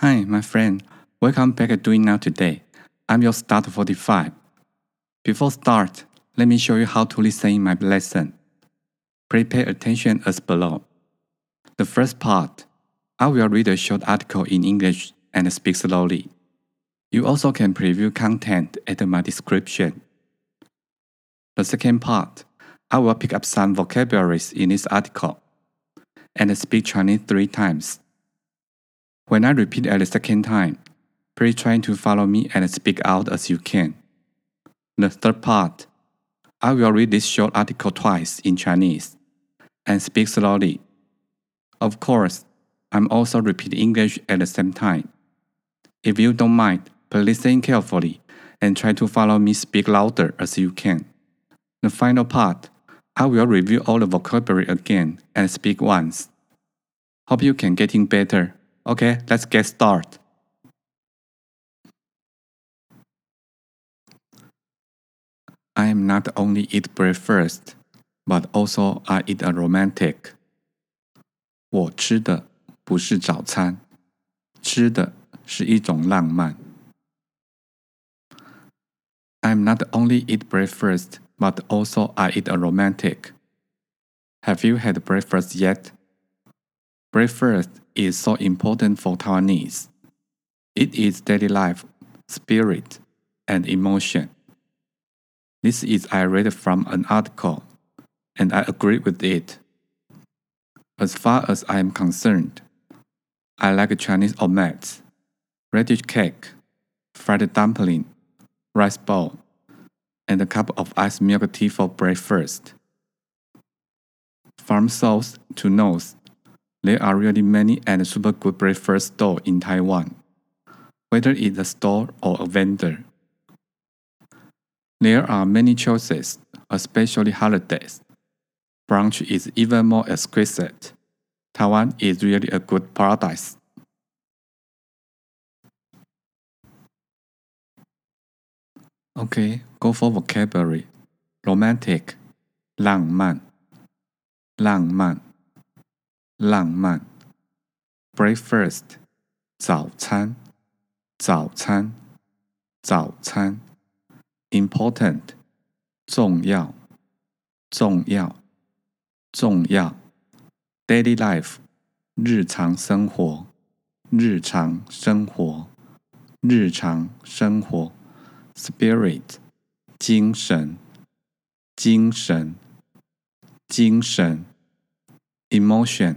Hi, my friend. Welcome back to Doing Now Today. I'm your start 45. Before start, let me show you how to listen in my lesson. Please pay attention as below. The first part, I will read a short article in English and speak slowly. You also can preview content at my description. The second part, I will pick up some vocabularies in this article and speak Chinese three times. When I repeat at the second time, please try to follow me and speak out as you can. The third part, I will read this short article twice in Chinese and speak slowly. Of course, I'm also repeating English at the same time. If you don't mind, please listen carefully and try to follow me speak louder as you can. The final part, I will review all the vocabulary again and speak once. Hope you can getting better. Okay, let's get started. I am not only eat breakfast, but also I eat a romantic. 我吃的不是早餐，吃的是一种浪漫。I'm not only eat breakfast, but also I eat a romantic. Have you had breakfast yet? Breakfast is so important for Taiwanese. It is daily life, spirit, and emotion. This is I read from an article, and I agree with it. As far as I am concerned, I like Chinese omelets, radish cake, fried dumpling, rice bowl, and a cup of iced milk tea for breakfast. From south to north, there are really many and super good breakfast stores in Taiwan, whether it's a store or a vendor. There are many choices, especially holidays. Brunch is even more exquisite. Taiwan is really a good paradise. Okay, go for vocabulary. Romantic, 浪漫，浪漫， 浪漫。Breakfast，早餐，早餐，早餐。Important，重要，重要，重要。Daily life，日常生活，日常生活，日常生活。Spirit，精神，精神，精神。Emotion，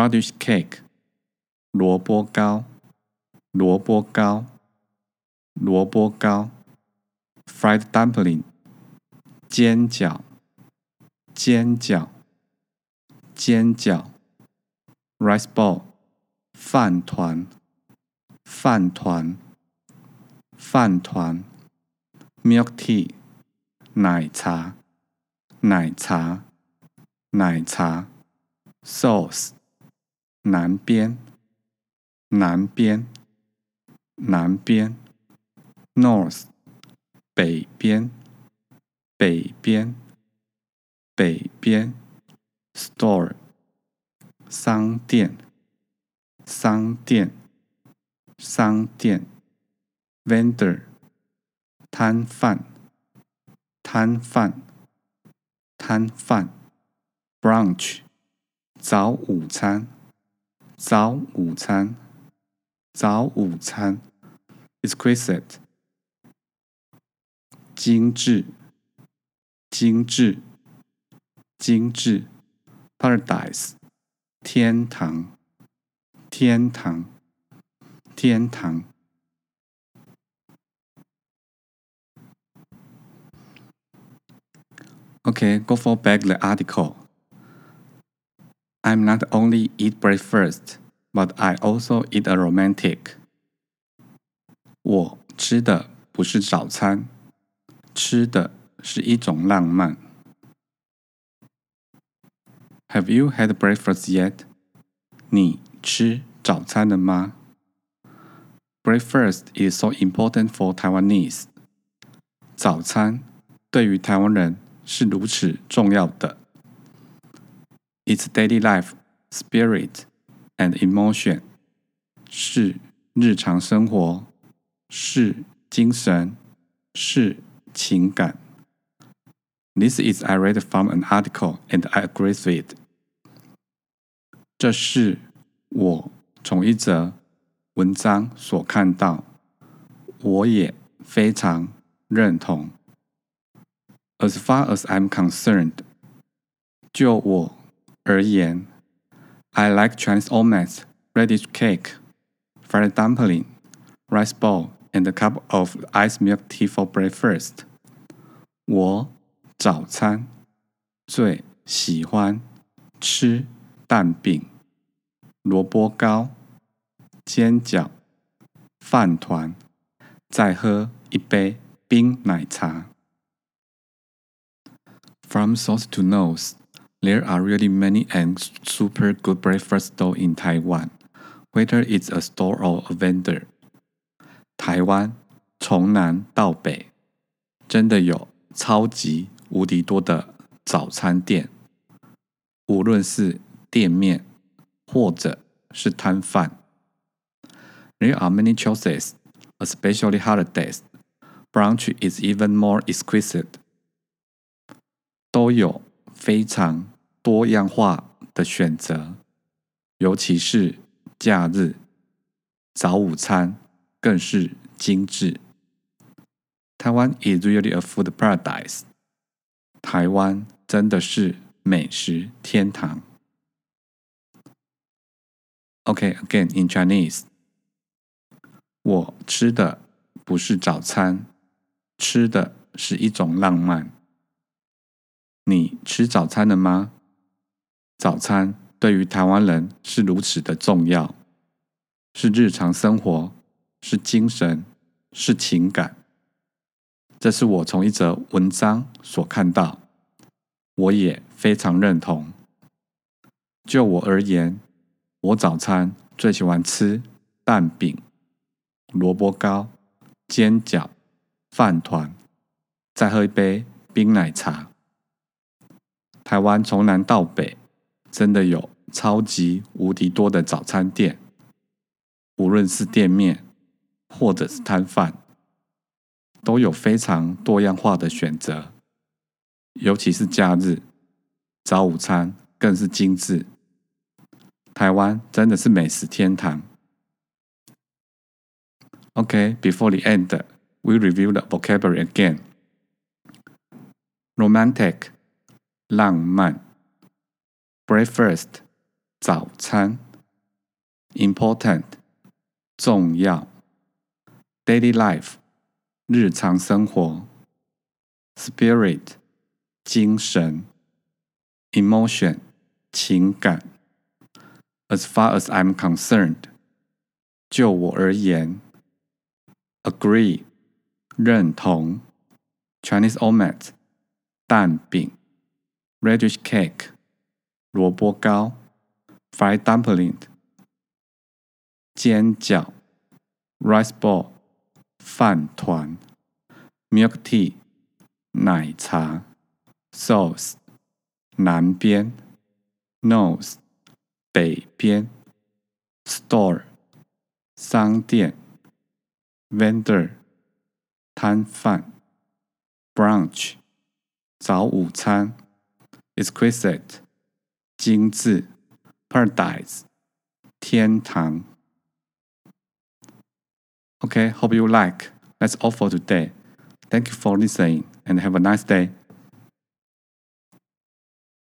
Radish cake，萝卜糕，萝卜糕，萝卜糕。Fried dumpling，煎饺，煎饺，煎饺。Rice ball，饭团，饭团，饭团。Milk tea，奶茶，奶茶，奶茶。Sauce，南边，南边，南边。North，北边，北边，北边。Store，商店，商店，商店。Vendor。摊贩，摊贩，摊贩；brunch，早午餐，早午餐，早午餐；exquisite，精致，精致，精致；paradise，天堂，天堂，天堂。Okay, go for back the article. I'm not only eat breakfast, but I also eat a romantic. 我吃的不是早餐，吃的是一种浪漫。Have you had breakfast yet？你吃早餐了吗？Breakfast is so important for Taiwanese。早餐对于台湾人是如此重要的。 Its daily life, spirit, and emotion 是日常生活，是精神，是情感。This is I read from an article and I agree with it. 这是我从一则文章所看到，我也非常认同。As far as I'm concerned，就我 而言，I like Chinese omelette, radish cake, fried dumpling, rice bowl, and a cup of ice milk tea for breakfast. 我早餐最喜欢吃蛋饼、萝卜糕、煎饺、饭团，再喝一杯冰奶茶。From source to nose, there are really many and super good breakfast stores in Taiwan, whether it's a store or a vendor. 台湾从南到北，真的有超级无敌多的早餐店，无论是店面或者是摊贩。There are many choices, especially holidays. Brunch is even more exquisite. 都有非常 多样化的选择，尤其是假日早午餐更是精致。台湾 is really a food paradise。台湾真的是美食天堂。Okay, again in Chinese，我吃的不是早餐，吃的是一种浪漫。你吃早餐了吗？早餐对于台湾人是如此的重要，是日常生活，是精神，是情感。这是我从一则文章所看到，我也非常认同。就我而言，我早餐最喜欢吃蛋饼、萝卜糕、煎饺、饭团，再喝一杯冰奶茶。台湾从南到北，真的有超级无敌多的早餐店，无论是店面或者是摊贩，都有非常多样化的选择。尤其是假日，早午餐更是精致。台湾真的是美食天堂。OK，before the end, we review the vocabulary again. Romantic. 浪漫 ，breakfast 早餐，important 重要，daily life 日常生活，spirit 精神，emotion 情感，as far as I'm concerned 就我而言，agree 认同，Chinese omelette 蛋饼。radish cake 萝卜糕，fried dumpling 煎饺，rice ball 饭团，milk tea 奶茶，sauce 南边，nose 北边，store 商店，vendor 摊贩，brunch 早午餐。exquisite 精致，paradise 天堂。Okay, hope you like. That's all for today. Thank you for listening and have a nice day.